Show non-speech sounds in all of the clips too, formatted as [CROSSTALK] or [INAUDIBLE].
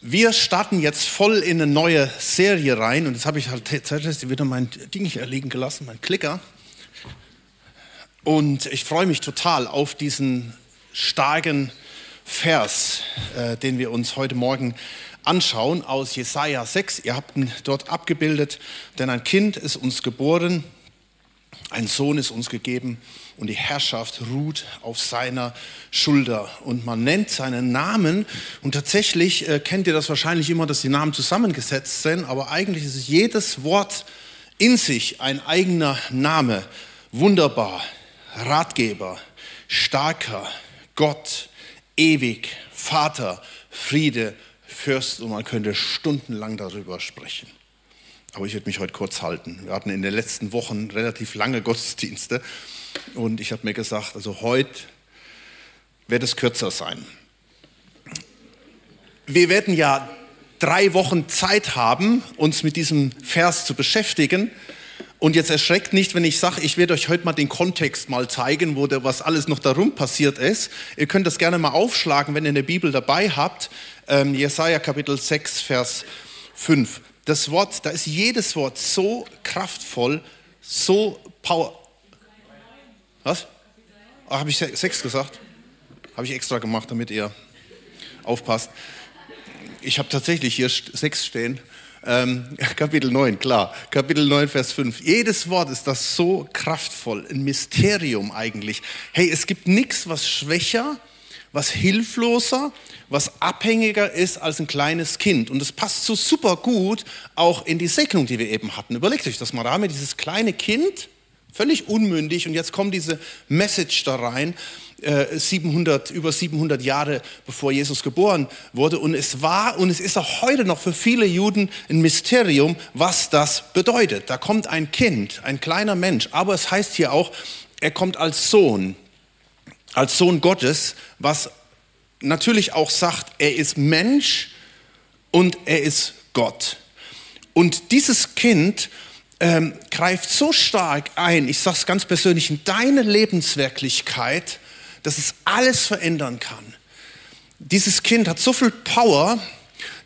Wir starten jetzt voll in eine neue Serie rein und jetzt habe ich halt tatsächlich wieder mein Ding hier liegen gelassen, mein Klicker. Und ich freue mich total auf diesen starken Vers, äh, den wir uns heute Morgen anschauen aus Jesaja 6. Ihr habt ihn dort abgebildet, denn ein Kind ist uns geboren, ein Sohn ist uns gegeben und die Herrschaft ruht auf seiner Schulter. Und man nennt seinen Namen und tatsächlich äh, kennt ihr das wahrscheinlich immer, dass die Namen zusammengesetzt sind, aber eigentlich ist jedes Wort in sich ein eigener Name. Wunderbar, Ratgeber, starker, Gott, ewig, Vater, Friede, Fürst und man könnte stundenlang darüber sprechen. Aber ich werde mich heute kurz halten. Wir hatten in den letzten Wochen relativ lange Gottesdienste und ich habe mir gesagt, also heute wird es kürzer sein. Wir werden ja drei Wochen Zeit haben, uns mit diesem Vers zu beschäftigen. Und jetzt erschreckt nicht, wenn ich sage, ich werde euch heute mal den Kontext mal zeigen, wo der, was alles noch darum passiert ist. Ihr könnt das gerne mal aufschlagen, wenn ihr eine Bibel dabei habt. Ähm, Jesaja Kapitel 6, Vers 5. Das Wort, da ist jedes Wort so kraftvoll, so power, was? Ach, habe ich sechs gesagt? Habe ich extra gemacht, damit ihr aufpasst. Ich habe tatsächlich hier sechs stehen. Ähm, [LAUGHS] Kapitel 9, klar. Kapitel 9, Vers 5. Jedes Wort ist das so kraftvoll, ein Mysterium eigentlich. Hey, es gibt nichts, was schwächer, was hilfloser, was abhängiger ist als ein kleines Kind. Und es passt so super gut auch in die Segnung, die wir eben hatten. Überlegt euch das mal. Da haben wir dieses kleine Kind, Völlig unmündig. Und jetzt kommt diese Message da rein, 700, äh, über 700 Jahre bevor Jesus geboren wurde. Und es war und es ist auch heute noch für viele Juden ein Mysterium, was das bedeutet. Da kommt ein Kind, ein kleiner Mensch, aber es heißt hier auch, er kommt als Sohn, als Sohn Gottes, was natürlich auch sagt, er ist Mensch und er ist Gott. Und dieses Kind ähm, greift so stark ein, ich sage es ganz persönlich, in deine Lebenswirklichkeit, dass es alles verändern kann. Dieses Kind hat so viel Power,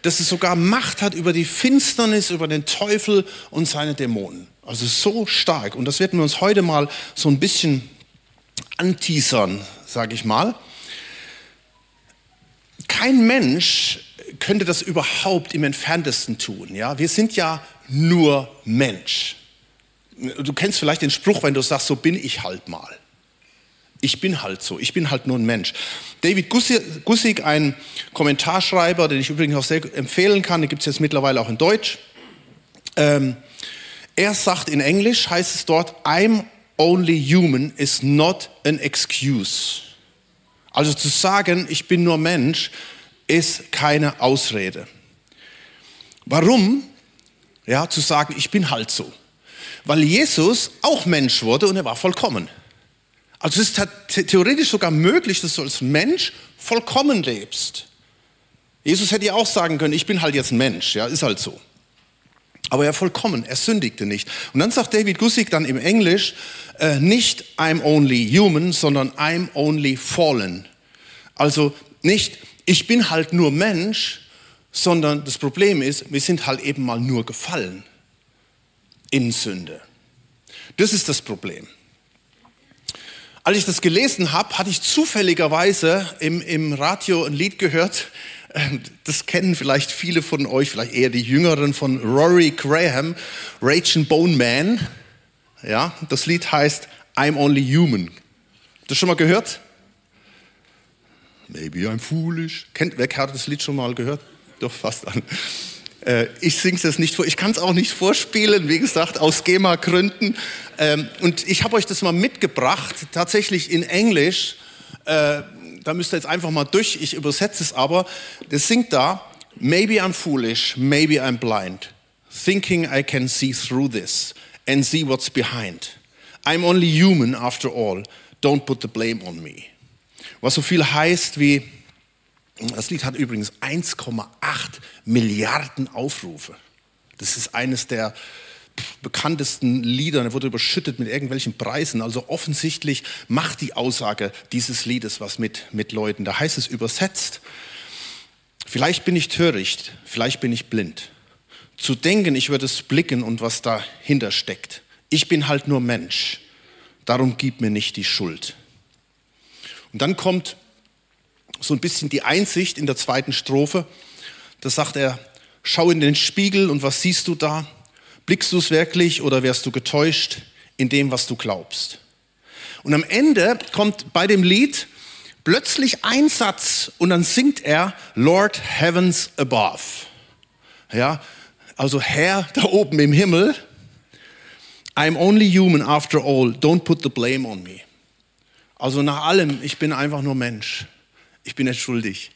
dass es sogar Macht hat über die Finsternis, über den Teufel und seine Dämonen. Also so stark. Und das werden wir uns heute mal so ein bisschen anteasern, sage ich mal. Kein Mensch könnte das überhaupt im entferntesten tun. Ja? Wir sind ja nur Mensch. Du kennst vielleicht den Spruch, wenn du sagst, so bin ich halt mal. Ich bin halt so, ich bin halt nur ein Mensch. David Gussig, ein Kommentarschreiber, den ich übrigens auch sehr empfehlen kann, den gibt es jetzt mittlerweile auch in Deutsch. Ähm, er sagt in Englisch, heißt es dort, I'm only human is not an excuse. Also zu sagen, ich bin nur Mensch, ist keine Ausrede. Warum? Ja, zu sagen, ich bin halt so. Weil Jesus auch Mensch wurde und er war vollkommen. Also es ist theoretisch sogar möglich, dass du als Mensch vollkommen lebst. Jesus hätte ja auch sagen können, ich bin halt jetzt ein Mensch, ja, ist halt so. Aber er vollkommen, er sündigte nicht. Und dann sagt David Gussig dann im Englisch äh, nicht I'm only human, sondern I'm only fallen. Also nicht ich bin halt nur Mensch, sondern das Problem ist, wir sind halt eben mal nur gefallen in Sünde. Das ist das Problem. Als ich das gelesen habe, hatte ich zufälligerweise im, im Radio ein Lied gehört, das kennen vielleicht viele von euch, vielleicht eher die Jüngeren von Rory Graham, Rage and Bone Man. Ja, das Lied heißt I'm Only Human. Das schon mal gehört? Maybe I'm foolish. Kennt, wer hat das Lied schon mal gehört? Doch, fast an. Äh, ich singe es jetzt nicht vor. Ich kann es auch nicht vorspielen, wie gesagt, aus GEMA-Gründen. Ähm, und ich habe euch das mal mitgebracht, tatsächlich in Englisch. Äh, da müsst ihr jetzt einfach mal durch. Ich übersetze es aber. Das singt da. Maybe I'm foolish, maybe I'm blind. Thinking I can see through this and see what's behind. I'm only human after all. Don't put the blame on me was so viel heißt wie, das Lied hat übrigens 1,8 Milliarden Aufrufe. Das ist eines der bekanntesten Lieder, er wurde überschüttet mit irgendwelchen Preisen. Also offensichtlich macht die Aussage dieses Liedes was mit, mit Leuten. Da heißt es übersetzt, Vielleicht bin ich töricht, vielleicht bin ich blind. Zu denken, ich würde es blicken und was dahinter steckt. Ich bin halt nur Mensch. Darum gib mir nicht die Schuld. Und dann kommt so ein bisschen die Einsicht in der zweiten Strophe. Da sagt er, schau in den Spiegel und was siehst du da? Blickst du es wirklich oder wärst du getäuscht in dem, was du glaubst? Und am Ende kommt bei dem Lied plötzlich ein Satz und dann singt er Lord Heavens Above. Ja, also Herr da oben im Himmel. I'm only human after all. Don't put the blame on me. Also nach allem, ich bin einfach nur Mensch. Ich bin nicht schuldig.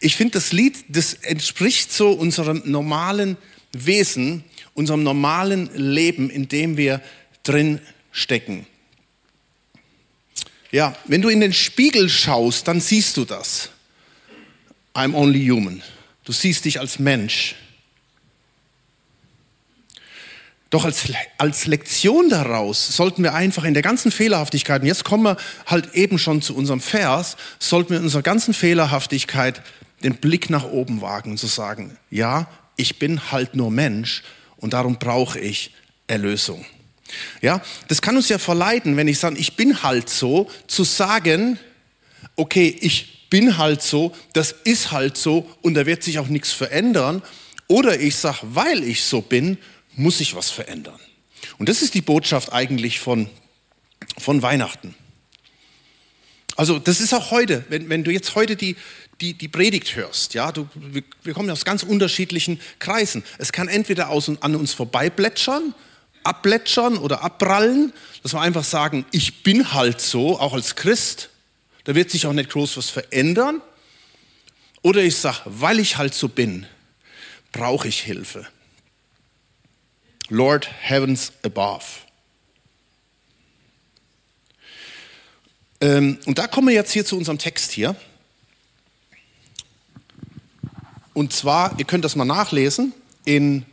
Ich finde, das Lied, das entspricht so unserem normalen Wesen, unserem normalen Leben, in dem wir drin stecken. Ja, wenn du in den Spiegel schaust, dann siehst du das. I'm only human. Du siehst dich als Mensch. Doch als, als Lektion daraus sollten wir einfach in der ganzen Fehlerhaftigkeit, und jetzt kommen wir halt eben schon zu unserem Vers, sollten wir in unserer ganzen Fehlerhaftigkeit den Blick nach oben wagen und zu sagen, ja, ich bin halt nur Mensch und darum brauche ich Erlösung. Ja, das kann uns ja verleiten, wenn ich sage, ich bin halt so, zu sagen, okay, ich bin halt so, das ist halt so und da wird sich auch nichts verändern. Oder ich sage, weil ich so bin, muss sich was verändern. Und das ist die Botschaft eigentlich von, von Weihnachten. Also das ist auch heute, wenn, wenn du jetzt heute die, die, die Predigt hörst, ja, du, wir, wir kommen aus ganz unterschiedlichen Kreisen. Es kann entweder aus, an uns vorbeiplätschern abplätschern oder abprallen, dass wir einfach sagen, ich bin halt so, auch als Christ. Da wird sich auch nicht groß was verändern. Oder ich sage, weil ich halt so bin, brauche ich Hilfe. Lord Heavens above. Ähm, und da kommen wir jetzt hier zu unserem Text hier. Und zwar, ihr könnt das mal nachlesen in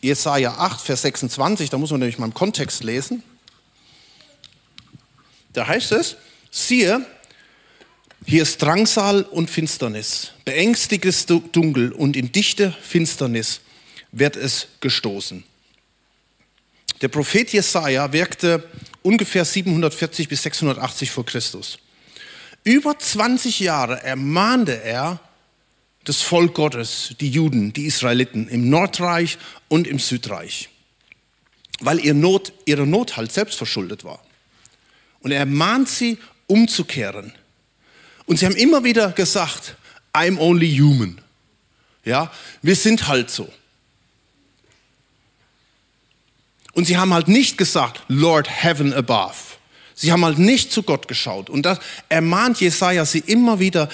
Jesaja 8, Vers 26, da muss man nämlich mal im Kontext lesen. Da heißt es, siehe, hier ist Drangsal und Finsternis, beängstiges Dunkel und in dichte Finsternis wird es gestoßen. Der Prophet Jesaja wirkte ungefähr 740 bis 680 vor Christus. Über 20 Jahre ermahnte er das Volk Gottes, die Juden, die Israeliten im Nordreich und im Südreich, weil ihr Not, ihre Not halt selbst verschuldet war. Und er mahnt sie, umzukehren. Und sie haben immer wieder gesagt, I'm only human. Ja, wir sind halt so. Und sie haben halt nicht gesagt, Lord Heaven above. Sie haben halt nicht zu Gott geschaut. Und das ermahnt Jesaja sie immer wieder,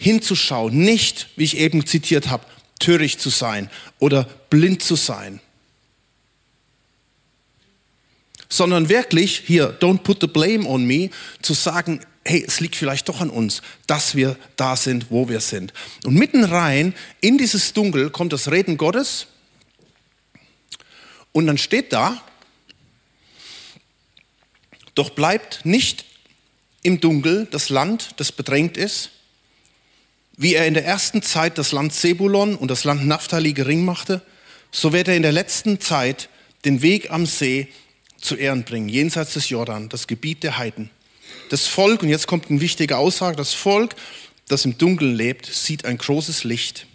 hinzuschauen, nicht, wie ich eben zitiert habe, töricht zu sein oder blind zu sein, sondern wirklich hier, don't put the blame on me, zu sagen, hey, es liegt vielleicht doch an uns, dass wir da sind, wo wir sind. Und mitten rein in dieses Dunkel kommt das Reden Gottes und dann steht da, doch bleibt nicht im Dunkel das Land, das bedrängt ist, wie er in der ersten Zeit das Land Zebulon und das Land Naphtali gering machte, so wird er in der letzten Zeit den Weg am See zu Ehren bringen, jenseits des Jordan, das Gebiet der Heiden. Das Volk, und jetzt kommt eine wichtige Aussage, das Volk, das im Dunkeln lebt, sieht ein großes Licht.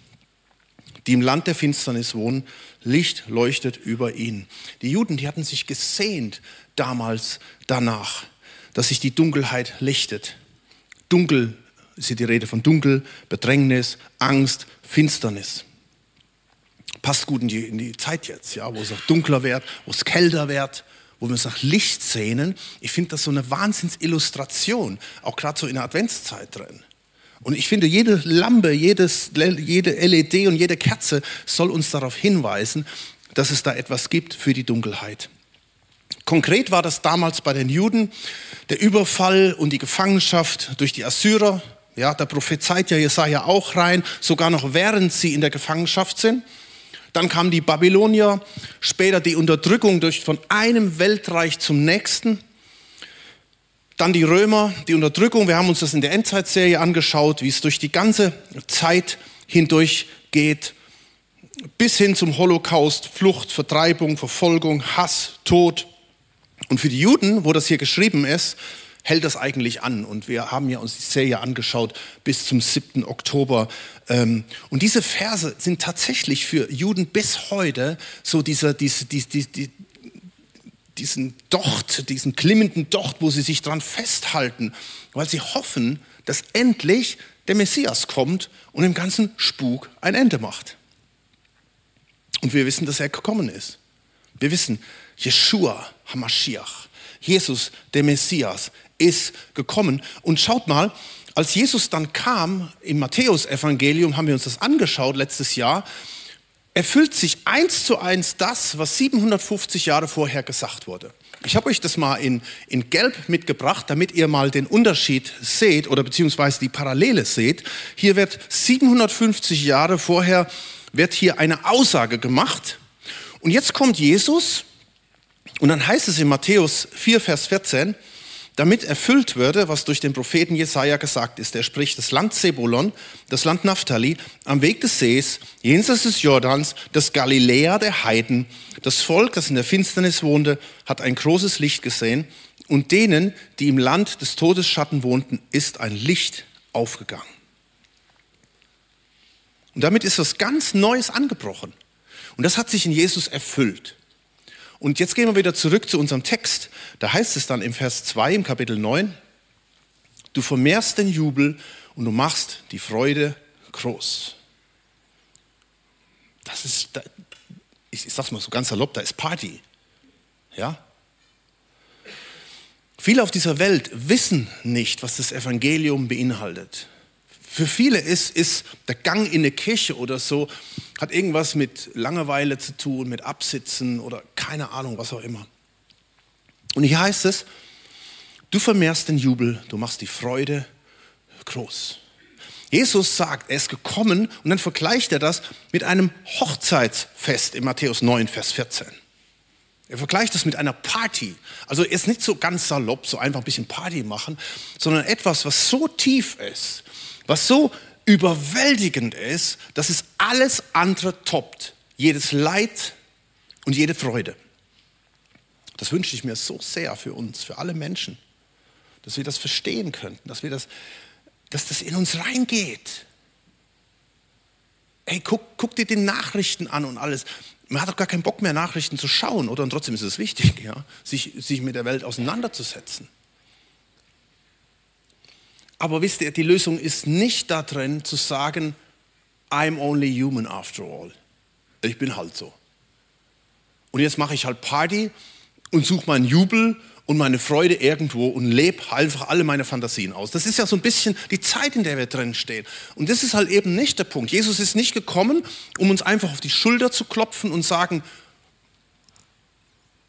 Die im Land der Finsternis wohnen, Licht leuchtet über ihnen. Die Juden, die hatten sich gesehnt damals danach, dass sich die Dunkelheit lichtet. Dunkel ist hier die Rede von Dunkel, Bedrängnis, Angst, Finsternis. Passt gut in die, in die Zeit jetzt, ja, wo es auch dunkler wird, wo es kälter wird, wo wir uns nach Licht sehnen. Ich finde das so eine Wahnsinnsillustration, auch gerade so in der Adventszeit drin. Und ich finde, jede Lampe, jedes, jede LED und jede Kerze soll uns darauf hinweisen, dass es da etwas gibt für die Dunkelheit. Konkret war das damals bei den Juden der Überfall und die Gefangenschaft durch die Assyrer ja, da prophezeit ja Jesaja auch rein, sogar noch während sie in der Gefangenschaft sind. Dann kamen die Babylonier, später die Unterdrückung durch, von einem Weltreich zum nächsten. Dann die Römer, die Unterdrückung. Wir haben uns das in der Endzeitserie angeschaut, wie es durch die ganze Zeit hindurch geht, bis hin zum Holocaust, Flucht, Vertreibung, Verfolgung, Hass, Tod. Und für die Juden, wo das hier geschrieben ist, hält das eigentlich an. Und wir haben ja uns die Serie angeschaut bis zum 7. Oktober. Ähm, und diese Verse sind tatsächlich für Juden bis heute so dieser, diese, diese, diese, diesen Docht, diesen klimmenden Docht, wo sie sich dran festhalten, weil sie hoffen, dass endlich der Messias kommt und dem ganzen Spuk ein Ende macht. Und wir wissen, dass er gekommen ist. Wir wissen, Jeshua Hamashiach, Jesus, der Messias, ist gekommen. Und schaut mal, als Jesus dann kam, im Matthäusevangelium haben wir uns das angeschaut letztes Jahr, erfüllt sich eins zu eins das, was 750 Jahre vorher gesagt wurde. Ich habe euch das mal in, in Gelb mitgebracht, damit ihr mal den Unterschied seht oder beziehungsweise die Parallele seht. Hier wird 750 Jahre vorher wird hier eine Aussage gemacht. Und jetzt kommt Jesus und dann heißt es in Matthäus 4, Vers 14, damit erfüllt würde, was durch den Propheten Jesaja gesagt ist. Er spricht das Land Zebulon, das Land Naphtali, am Weg des Sees, jenseits des Jordans, das Galiläa der Heiden. Das Volk, das in der Finsternis wohnte, hat ein großes Licht gesehen und denen, die im Land des Todesschatten wohnten, ist ein Licht aufgegangen. Und damit ist was ganz Neues angebrochen. Und das hat sich in Jesus erfüllt. Und jetzt gehen wir wieder zurück zu unserem Text. Da heißt es dann im Vers 2 im Kapitel 9, du vermehrst den Jubel und du machst die Freude groß. Das ist, ich, sag's mal so ganz salopp, da ist Party. Ja? Viele auf dieser Welt wissen nicht, was das Evangelium beinhaltet. Für viele ist, ist der Gang in eine Kirche oder so, hat irgendwas mit Langeweile zu tun, mit Absitzen oder keine Ahnung, was auch immer. Und hier heißt es, du vermehrst den Jubel, du machst die Freude groß. Jesus sagt, er ist gekommen und dann vergleicht er das mit einem Hochzeitsfest in Matthäus 9, Vers 14. Er vergleicht das mit einer Party. Also ist nicht so ganz salopp, so einfach ein bisschen Party machen, sondern etwas, was so tief ist, was so überwältigend ist, dass es alles andere toppt. Jedes Leid und jede Freude. Das wünsche ich mir so sehr für uns, für alle Menschen, dass wir das verstehen könnten, dass, wir das, dass das in uns reingeht. Hey, guck, guck dir die Nachrichten an und alles. Man hat doch gar keinen Bock mehr, Nachrichten zu schauen, oder? Und trotzdem ist es wichtig, ja, sich, sich mit der Welt auseinanderzusetzen. Aber wisst ihr, die Lösung ist nicht darin zu sagen, I'm only human after all. Ich bin halt so. Und jetzt mache ich halt Party und suche meinen Jubel und meine Freude irgendwo und lebe einfach alle meine Fantasien aus. Das ist ja so ein bisschen die Zeit, in der wir drin stehen. Und das ist halt eben nicht der Punkt. Jesus ist nicht gekommen, um uns einfach auf die Schulter zu klopfen und sagen,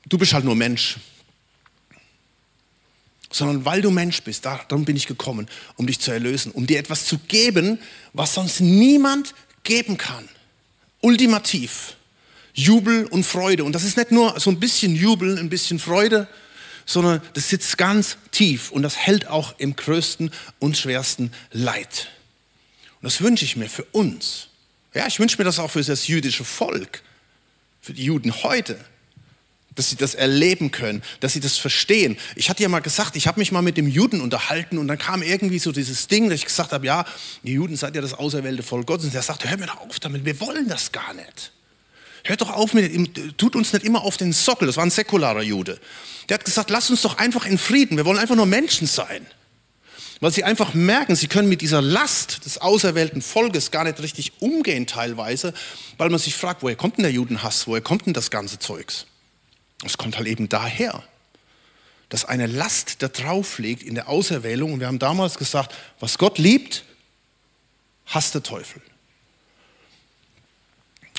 du bist halt nur Mensch sondern weil du Mensch bist. Darum bin ich gekommen, um dich zu erlösen, um dir etwas zu geben, was sonst niemand geben kann. Ultimativ. Jubel und Freude. Und das ist nicht nur so ein bisschen Jubel, ein bisschen Freude, sondern das sitzt ganz tief und das hält auch im größten und schwersten Leid. Und das wünsche ich mir für uns. Ja, ich wünsche mir das auch für das jüdische Volk, für die Juden heute dass sie das erleben können, dass sie das verstehen. Ich hatte ja mal gesagt, ich habe mich mal mit dem Juden unterhalten und dann kam irgendwie so dieses Ding, dass ich gesagt habe, ja, die Juden seid ja das auserwählte Volk Gottes. Und er sagte, hör mir doch auf damit, wir wollen das gar nicht. Hört doch auf mit, tut uns nicht immer auf den Sockel. Das war ein säkularer Jude. Der hat gesagt, lass uns doch einfach in Frieden. Wir wollen einfach nur Menschen sein. Weil sie einfach merken, sie können mit dieser Last des auserwählten Volkes gar nicht richtig umgehen teilweise, weil man sich fragt, woher kommt denn der Judenhass? Woher kommt denn das ganze Zeugs? Es kommt halt eben daher, dass eine Last da drauf liegt in der Auserwählung. Und wir haben damals gesagt, was Gott liebt, hasst der Teufel.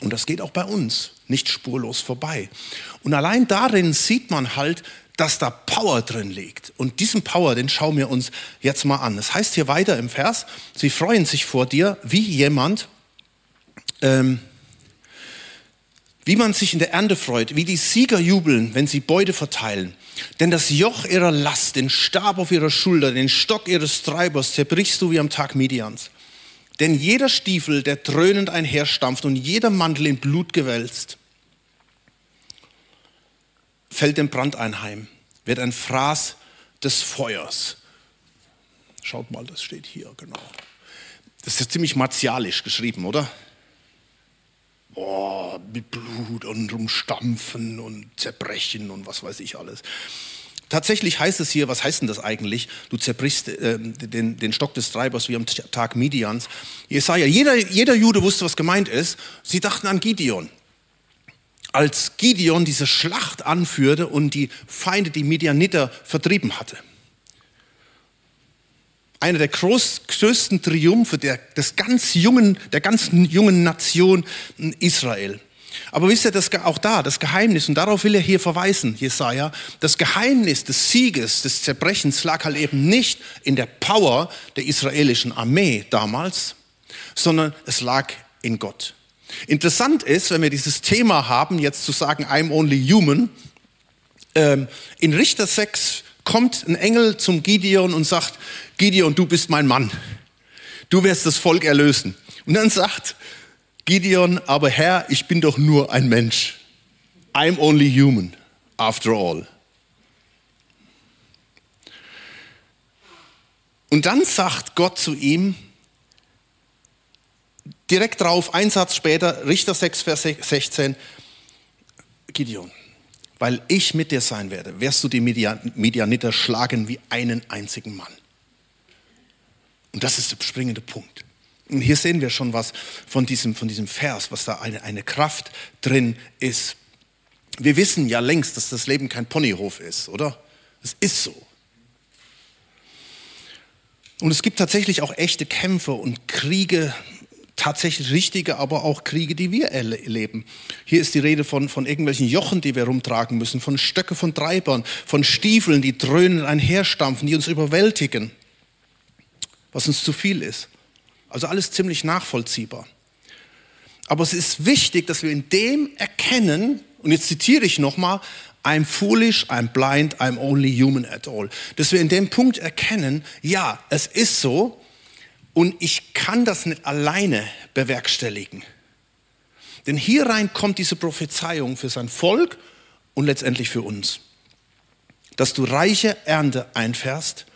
Und das geht auch bei uns nicht spurlos vorbei. Und allein darin sieht man halt, dass da Power drin liegt. Und diesen Power, den schauen wir uns jetzt mal an. Es das heißt hier weiter im Vers, sie freuen sich vor dir wie jemand, ähm, wie man sich in der Ernte freut, wie die Sieger jubeln, wenn sie Beute verteilen. Denn das Joch ihrer Last, den Stab auf ihrer Schulter, den Stock ihres Treibers zerbrichst du wie am Tag Midians. Denn jeder Stiefel, der dröhnend einherstampft und jeder Mantel in Blut gewälzt, fällt dem Brand einheim, wird ein Fraß des Feuers. Schaut mal, das steht hier, genau. Das ist ziemlich martialisch geschrieben, oder? Oh, mit Blut und rumstampfen und zerbrechen und was weiß ich alles. Tatsächlich heißt es hier, was heißt denn das eigentlich? Du zerbrichst äh, den, den Stock des Treibers wie am Tag Midians. Jesaja, jeder, jeder Jude wusste, was gemeint ist. Sie dachten an Gideon. Als Gideon diese Schlacht anführte und die Feinde, die Midianiter, vertrieben hatte. Einer der groß, größten Triumphe der, des ganz jungen, der ganzen jungen Nation Israel. Aber wisst ihr, dass auch da das Geheimnis, und darauf will er hier verweisen, Jesaja, das Geheimnis des Sieges, des Zerbrechens lag halt eben nicht in der Power der israelischen Armee damals, sondern es lag in Gott. Interessant ist, wenn wir dieses Thema haben, jetzt zu sagen, I'm only human, ähm, in Richter 6 kommt ein Engel zum Gideon und sagt, Gideon, du bist mein Mann. Du wirst das Volk erlösen. Und dann sagt Gideon, aber Herr, ich bin doch nur ein Mensch. I'm only human, after all. Und dann sagt Gott zu ihm, direkt drauf, ein Satz später, Richter 6, Vers 16, Gideon, weil ich mit dir sein werde, wirst du die Medianiter schlagen wie einen einzigen Mann. Und das ist der springende Punkt. Und hier sehen wir schon was von diesem, von diesem Vers, was da eine, eine Kraft drin ist. Wir wissen ja längst, dass das Leben kein Ponyhof ist, oder? Es ist so. Und es gibt tatsächlich auch echte Kämpfe und Kriege, tatsächlich richtige, aber auch Kriege, die wir erleben. Hier ist die Rede von, von irgendwelchen Jochen, die wir rumtragen müssen, von Stöcke von Treibern, von Stiefeln, die dröhnen einherstampfen, die uns überwältigen, was uns zu viel ist. Also alles ziemlich nachvollziehbar. Aber es ist wichtig, dass wir in dem erkennen, und jetzt zitiere ich nochmal, I'm foolish, I'm blind, I'm only human at all. Dass wir in dem Punkt erkennen, ja, es ist so und ich kann das nicht alleine bewerkstelligen. Denn hier rein kommt diese Prophezeiung für sein Volk und letztendlich für uns. Dass du reiche Ernte einfährst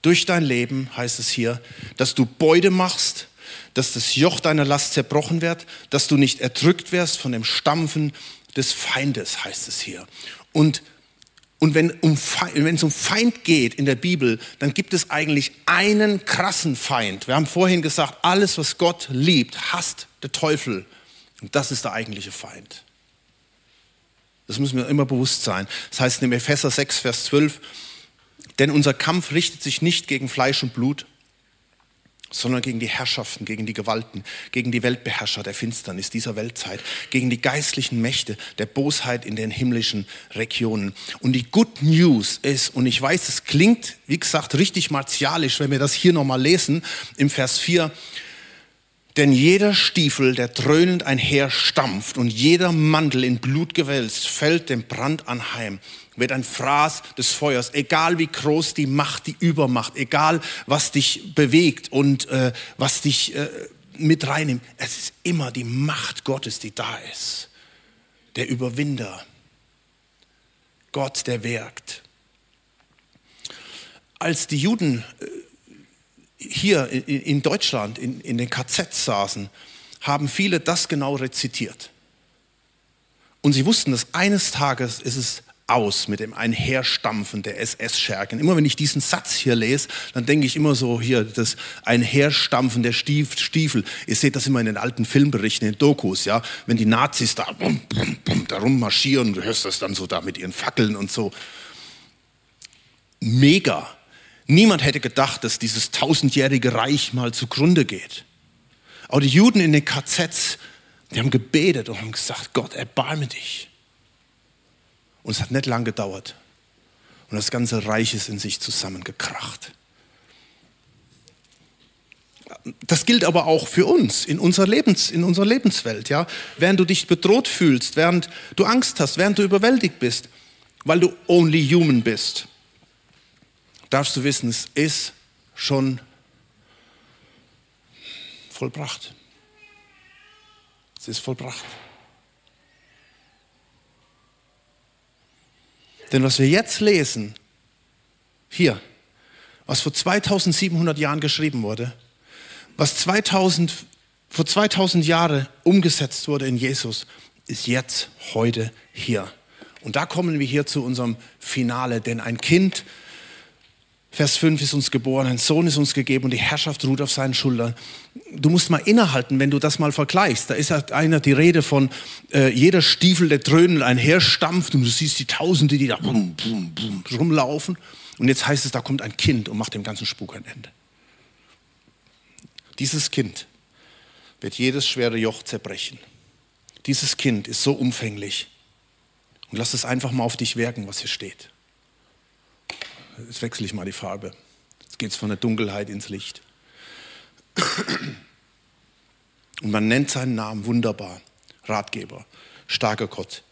durch dein Leben, heißt es hier, dass du Beute machst, dass das Joch deiner Last zerbrochen wird, dass du nicht erdrückt wirst von dem Stampfen des Feindes, heißt es hier. Und, und wenn, um, es um Feind geht in der Bibel, dann gibt es eigentlich einen krassen Feind. Wir haben vorhin gesagt, alles, was Gott liebt, hasst der Teufel. Und das ist der eigentliche Feind. Das müssen wir immer bewusst sein. Das heißt in Epheser 6, Vers 12, denn unser Kampf richtet sich nicht gegen Fleisch und Blut, sondern gegen die Herrschaften, gegen die Gewalten, gegen die Weltbeherrscher der Finsternis dieser Weltzeit, gegen die geistlichen Mächte der Bosheit in den himmlischen Regionen. Und die Good News ist, und ich weiß, es klingt, wie gesagt, richtig martialisch, wenn wir das hier nochmal lesen, im Vers 4, denn jeder Stiefel, der dröhnend einher stampft und jeder Mantel in Blut gewälzt, fällt dem Brand anheim wird ein Fraß des Feuers, egal wie groß die Macht, die Übermacht, egal was dich bewegt und äh, was dich äh, mit reinnimmt. Es ist immer die Macht Gottes, die da ist. Der Überwinder. Gott, der wirkt. Als die Juden äh, hier in Deutschland in, in den KZ saßen, haben viele das genau rezitiert. Und sie wussten, dass eines Tages ist es aus mit dem Einherstampfen der SS-Schergen. Immer wenn ich diesen Satz hier lese, dann denke ich immer so hier, das Einherstampfen der Stiefel. Ihr seht das immer in den alten Filmberichten, in Dokus, ja, wenn die Nazis da, bum, bum, bum, da rummarschieren, du hörst das dann so da mit ihren Fackeln und so. Mega. Niemand hätte gedacht, dass dieses tausendjährige Reich mal zugrunde geht. Aber die Juden in den KZs, die haben gebetet und haben gesagt, Gott, erbarme dich. Und es hat nicht lang gedauert. Und das ganze Reich ist in sich zusammengekracht. Das gilt aber auch für uns in unserer, Lebens, in unserer Lebenswelt. Ja? Während du dich bedroht fühlst, während du Angst hast, während du überwältigt bist, weil du only human bist, darfst du wissen, es ist schon vollbracht. Es ist vollbracht. Denn was wir jetzt lesen, hier, was vor 2700 Jahren geschrieben wurde, was 2000, vor 2000 Jahren umgesetzt wurde in Jesus, ist jetzt, heute hier. Und da kommen wir hier zu unserem Finale, denn ein Kind, Vers 5 ist uns geboren, ein Sohn ist uns gegeben und die Herrschaft ruht auf seinen Schultern. Du musst mal innehalten, wenn du das mal vergleichst. Da ist ja einer die Rede von äh, jeder Stiefel, der dröhnend einherstampft und du siehst die Tausende, die da bum, bum, bum, rumlaufen. Und jetzt heißt es, da kommt ein Kind und macht dem ganzen Spuk ein Ende. Dieses Kind wird jedes schwere Joch zerbrechen. Dieses Kind ist so umfänglich. Und lass es einfach mal auf dich wirken, was hier steht. Jetzt wechsle ich mal die Farbe. Jetzt geht es von der Dunkelheit ins Licht. Und man nennt seinen Namen wunderbar. Ratgeber, starker Gott,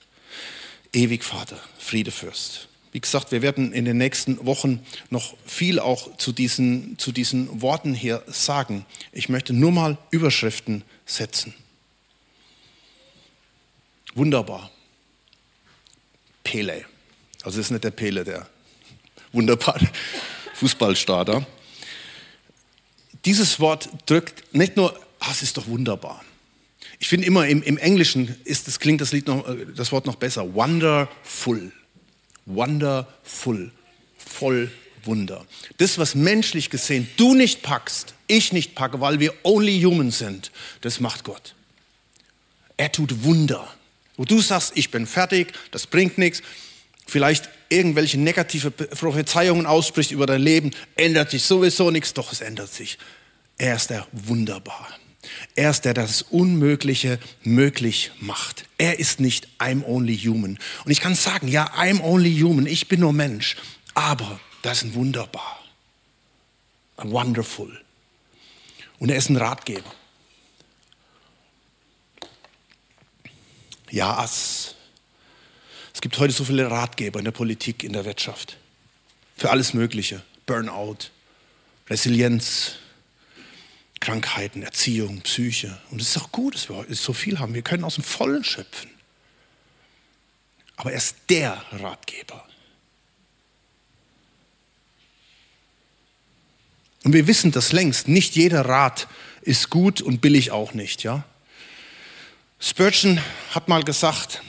ewig Vater, Friedefürst. Wie gesagt, wir werden in den nächsten Wochen noch viel auch zu diesen, zu diesen Worten hier sagen. Ich möchte nur mal Überschriften setzen. Wunderbar. Pele. Also ist nicht der Pele, der wunderbare Fußballstarter. Dieses Wort drückt nicht nur, ah, es ist doch wunderbar. Ich finde immer im, im Englischen ist, das klingt das, Lied noch, äh, das Wort noch besser. Wonderful. Wonderful. Voll Wunder. Das, was menschlich gesehen du nicht packst, ich nicht packe, weil wir only human sind, das macht Gott. Er tut Wunder. Wo du sagst, ich bin fertig, das bringt nichts, vielleicht irgendwelche negative Prophezeiungen ausspricht über dein Leben, ändert sich sowieso nichts, doch es ändert sich. Er ist der Wunderbar. Er ist der, der das Unmögliche möglich macht. Er ist nicht I'm only human. Und ich kann sagen, ja, I'm only human, ich bin nur Mensch, aber das ist ein Wunderbar. Ein Wonderful. Und er ist ein Ratgeber. Ja, es es gibt heute so viele Ratgeber in der Politik, in der Wirtschaft. Für alles Mögliche. Burnout, Resilienz, Krankheiten, Erziehung, Psyche. Und es ist auch gut, dass wir heute so viel haben. Wir können aus dem Vollen schöpfen. Aber er ist der Ratgeber. Und wir wissen das längst. Nicht jeder Rat ist gut und billig auch nicht, ja? Spurgeon hat mal gesagt,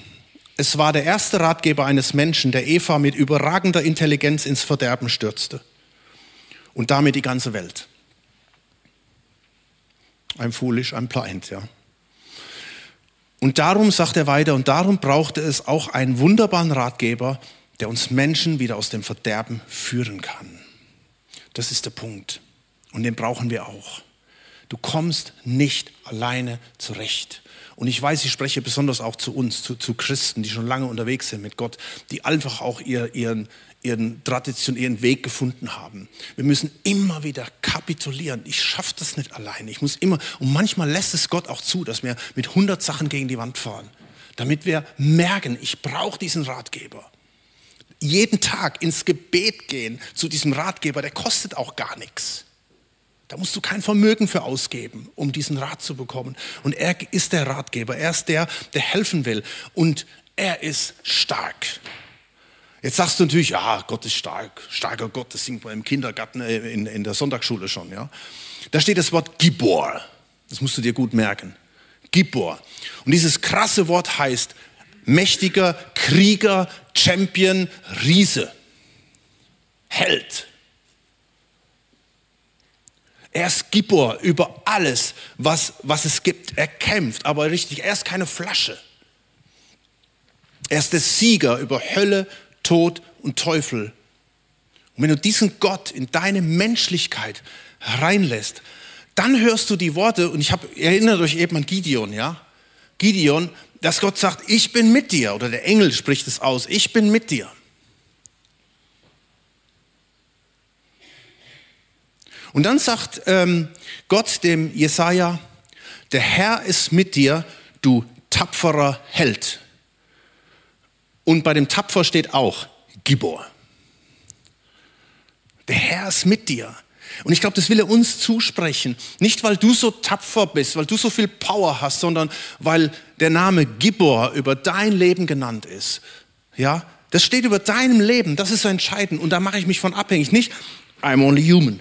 es war der erste Ratgeber eines Menschen, der Eva mit überragender Intelligenz ins Verderben stürzte. Und damit die ganze Welt. I'm foolish, I'm blind, ja. Und darum, sagt er weiter, und darum brauchte es auch einen wunderbaren Ratgeber, der uns Menschen wieder aus dem Verderben führen kann. Das ist der Punkt. Und den brauchen wir auch. Du kommst nicht alleine zurecht. Und ich weiß, ich spreche besonders auch zu uns, zu, zu Christen, die schon lange unterwegs sind mit Gott, die einfach auch ihr, ihren, ihren Tradition, ihren Weg gefunden haben. Wir müssen immer wieder kapitulieren. Ich schaffe das nicht alleine. Ich muss immer, und manchmal lässt es Gott auch zu, dass wir mit 100 Sachen gegen die Wand fahren, damit wir merken, ich brauche diesen Ratgeber. Jeden Tag ins Gebet gehen zu diesem Ratgeber, der kostet auch gar nichts. Da musst du kein Vermögen für ausgeben, um diesen Rat zu bekommen. Und er ist der Ratgeber, er ist der, der helfen will. Und er ist stark. Jetzt sagst du natürlich, ja, Gott ist stark, starker Gott, das singt man im Kindergarten, äh, in, in der Sonntagsschule schon. Ja. Da steht das Wort Gibor. Das musst du dir gut merken. Gibor. Und dieses krasse Wort heißt mächtiger Krieger, Champion, Riese, Held. Er ist Gibor über alles, was, was es gibt. Er kämpft, aber richtig, er ist keine Flasche. Er ist der Sieger über Hölle, Tod und Teufel. Und wenn du diesen Gott in deine Menschlichkeit reinlässt, dann hörst du die Worte, und ich habe, erinnert euch eben an Gideon, ja? Gideon, dass Gott sagt, ich bin mit dir, oder der Engel spricht es aus, ich bin mit dir. Und dann sagt ähm, Gott dem Jesaja, der Herr ist mit dir, du tapferer Held. Und bei dem Tapfer steht auch Gibor. Der Herr ist mit dir. Und ich glaube, das will er uns zusprechen. Nicht, weil du so tapfer bist, weil du so viel Power hast, sondern weil der Name Gibor über dein Leben genannt ist. Ja, das steht über deinem Leben. Das ist so entscheidend. Und da mache ich mich von abhängig. Nicht, I'm only human.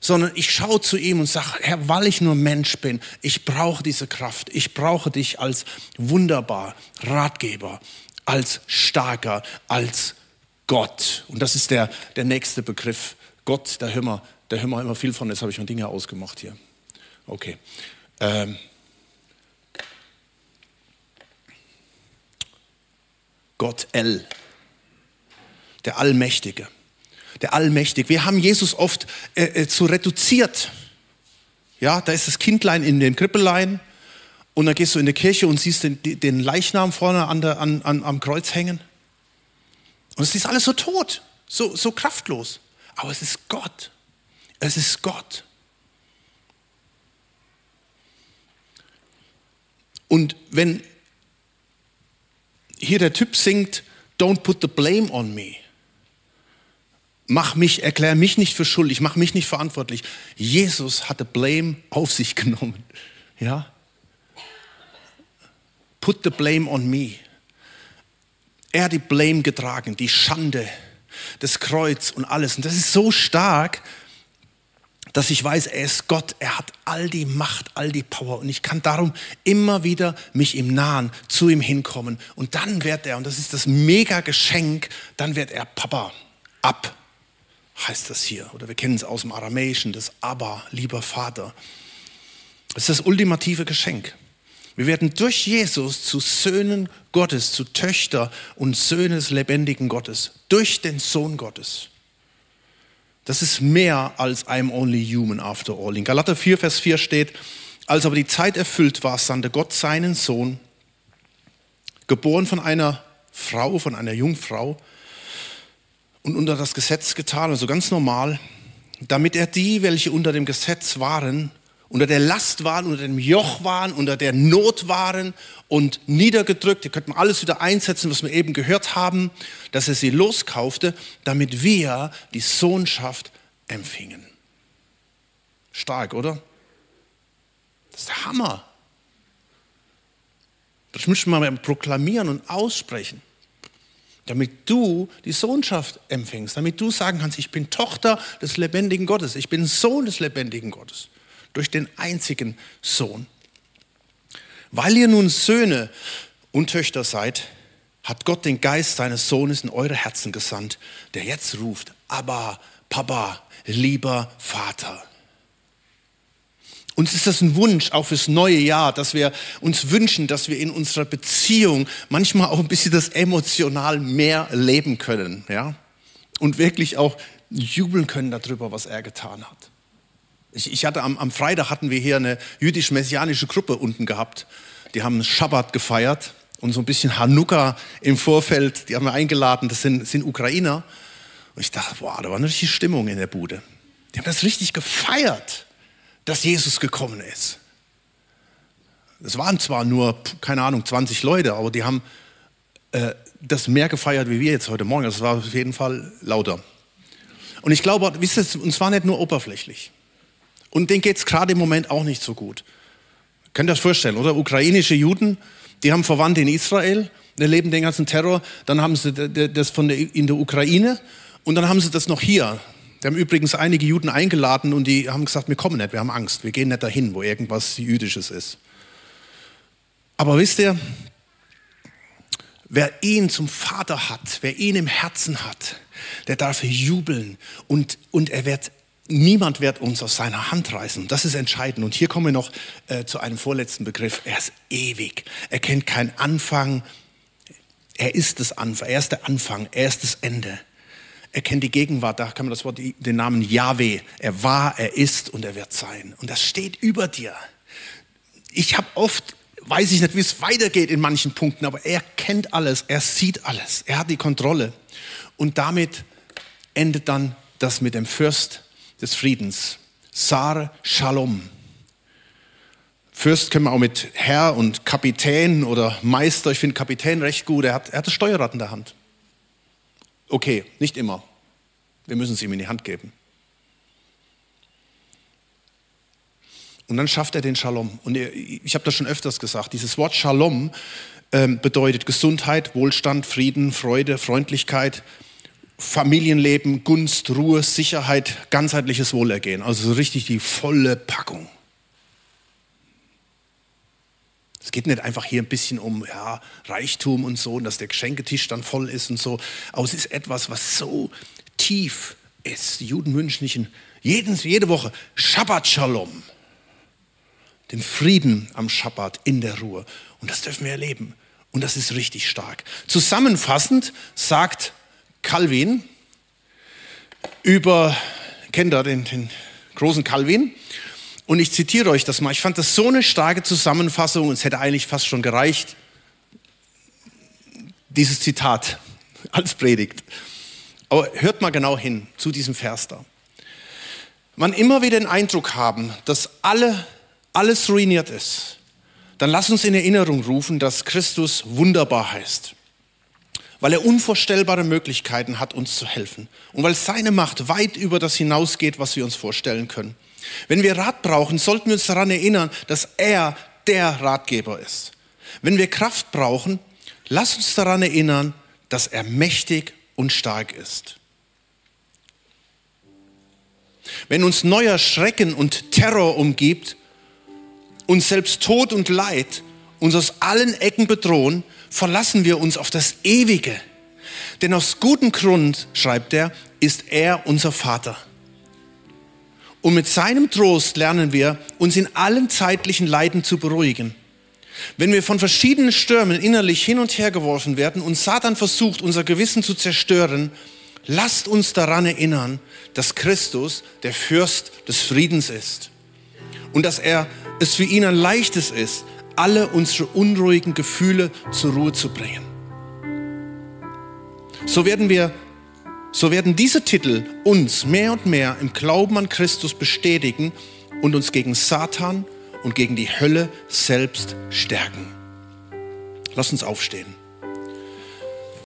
Sondern ich schaue zu ihm und sage, Herr, weil ich nur Mensch bin, ich brauche diese Kraft. Ich brauche dich als wunderbar Ratgeber, als starker, als Gott. Und das ist der, der nächste Begriff. Gott, da hören wir da hören wir immer viel von, jetzt habe ich mir Dinge ausgemacht hier. Okay. Ähm. Gott L, der Allmächtige. Der Allmächtige. Wir haben Jesus oft äh, äh, zu reduziert. Ja, da ist das Kindlein in dem Krippelein und dann gehst du in die Kirche und siehst den, den Leichnam vorne an der, an, an, am Kreuz hängen. Und es ist alles so tot, so, so kraftlos. Aber es ist Gott. Es ist Gott. Und wenn hier der Typ singt, don't put the blame on me. Mach mich, erklär mich nicht für schuldig, mach mich nicht verantwortlich. Jesus hatte Blame auf sich genommen. Ja? Put the blame on me. Er hat die Blame getragen, die Schande, das Kreuz und alles. Und das ist so stark, dass ich weiß, er ist Gott, er hat all die Macht, all die Power und ich kann darum immer wieder mich ihm nahen, zu ihm hinkommen und dann wird er, und das ist das mega Geschenk, dann wird er Papa, ab, heißt das hier, oder wir kennen es aus dem Aramäischen, das Abba, lieber Vater. Das ist das ultimative Geschenk. Wir werden durch Jesus zu Söhnen Gottes, zu Töchter und Söhne des lebendigen Gottes, durch den Sohn Gottes. Das ist mehr als I'm only human after all. In Galater 4, Vers 4 steht, als aber die Zeit erfüllt war, sandte Gott seinen Sohn, geboren von einer Frau, von einer Jungfrau und unter das Gesetz getan, also ganz normal, damit er die, welche unter dem Gesetz waren, unter der Last waren, unter dem Joch waren, unter der Not waren und niedergedrückt. Ihr könnt mal alles wieder einsetzen, was wir eben gehört haben, dass er sie loskaufte, damit wir die Sohnschaft empfingen. Stark, oder? Das ist der Hammer. Das müssen wir mal proklamieren und aussprechen. Damit du die Sohnschaft empfängst, damit du sagen kannst, ich bin Tochter des lebendigen Gottes, ich bin Sohn des lebendigen Gottes durch den einzigen Sohn. Weil ihr nun Söhne und Töchter seid, hat Gott den Geist seines Sohnes in eure Herzen gesandt, der jetzt ruft, aber Papa, lieber Vater. Uns ist das ein Wunsch auch fürs neue Jahr, dass wir uns wünschen, dass wir in unserer Beziehung manchmal auch ein bisschen das emotional mehr leben können, ja? Und wirklich auch jubeln können darüber, was er getan hat. Ich, ich hatte am, am, Freitag hatten wir hier eine jüdisch-messianische Gruppe unten gehabt. Die haben Schabbat gefeiert und so ein bisschen Hanukkah im Vorfeld. Die haben wir eingeladen. Das sind, sind Ukrainer. Und ich dachte, boah, da war eine richtige Stimmung in der Bude. Die haben das richtig gefeiert, dass Jesus gekommen ist. Es waren zwar nur, keine Ahnung, 20 Leute, aber die haben äh, das mehr gefeiert wie wir jetzt heute Morgen. Das war auf jeden Fall lauter. Und ich glaube, wisst ihr, uns war nicht nur oberflächlich. Und denen geht es gerade im Moment auch nicht so gut. Könnt ihr euch vorstellen, oder? Ukrainische Juden, die haben Verwandte in Israel, die leben den ganzen Terror, dann haben sie das von der, in der Ukraine und dann haben sie das noch hier. Wir haben übrigens einige Juden eingeladen und die haben gesagt, wir kommen nicht, wir haben Angst, wir gehen nicht dahin, wo irgendwas Jüdisches ist. Aber wisst ihr, wer ihn zum Vater hat, wer ihn im Herzen hat, der darf jubeln und, und er wird niemand wird uns aus seiner Hand reißen. Das ist entscheidend. Und hier kommen wir noch äh, zu einem vorletzten Begriff. Er ist ewig. Er kennt keinen Anfang. Er ist das Anfang. Er ist der Anfang. Er ist das Ende. Er kennt die Gegenwart. Da kann man das Wort, den Namen Yahweh. Er war, er ist und er wird sein. Und das steht über dir. Ich habe oft weiß ich nicht, wie es weitergeht in manchen Punkten, aber er kennt alles, er sieht alles, er hat die Kontrolle. Und damit endet dann das mit dem Fürst des Friedens. Sar Shalom. Fürst können wir auch mit Herr und Kapitän oder Meister, ich finde Kapitän recht gut, er hat, er hat das Steuerrad in der Hand. Okay, nicht immer. Wir müssen es ihm in die Hand geben. Und dann schafft er den Shalom. Und ich habe das schon öfters gesagt, dieses Wort Shalom ähm, bedeutet Gesundheit, Wohlstand, Frieden, Freude, Freundlichkeit, Familienleben, Gunst, Ruhe, Sicherheit, ganzheitliches Wohlergehen. Also so richtig die volle Packung. Es geht nicht einfach hier ein bisschen um ja, Reichtum und so, und dass der Geschenketisch dann voll ist und so. Aber es ist etwas, was so tief ist. Die Juden wünschen sich jeden, jede Woche Shabbat Shalom. Den Frieden am Shabbat in der Ruhe. Und das dürfen wir erleben. Und das ist richtig stark. Zusammenfassend sagt Calvin über, kennt ihr den, den großen Calvin? Und ich zitiere euch das mal. Ich fand das so eine starke Zusammenfassung es hätte eigentlich fast schon gereicht, dieses Zitat [LAUGHS] als Predigt. Aber hört mal genau hin zu diesem Vers da. Man immer wieder den Eindruck haben, dass alle, alles ruiniert ist, dann lass uns in Erinnerung rufen, dass Christus wunderbar heißt. Weil er unvorstellbare Möglichkeiten hat, uns zu helfen. Und weil seine Macht weit über das hinausgeht, was wir uns vorstellen können. Wenn wir Rat brauchen, sollten wir uns daran erinnern, dass er der Ratgeber ist. Wenn wir Kraft brauchen, lass uns daran erinnern, dass er mächtig und stark ist. Wenn uns neuer Schrecken und Terror umgibt, uns selbst Tod und Leid uns aus allen Ecken bedrohen, verlassen wir uns auf das Ewige. Denn aus gutem Grund, schreibt er, ist er unser Vater. Und mit seinem Trost lernen wir, uns in allen zeitlichen Leiden zu beruhigen. Wenn wir von verschiedenen Stürmen innerlich hin und her geworfen werden und Satan versucht, unser Gewissen zu zerstören, lasst uns daran erinnern, dass Christus der Fürst des Friedens ist und dass er es für ihn ein leichtes ist, alle unsere unruhigen Gefühle zur Ruhe zu bringen. So werden wir so werden diese Titel uns mehr und mehr im Glauben an Christus bestätigen und uns gegen Satan und gegen die Hölle selbst stärken. Lass uns aufstehen.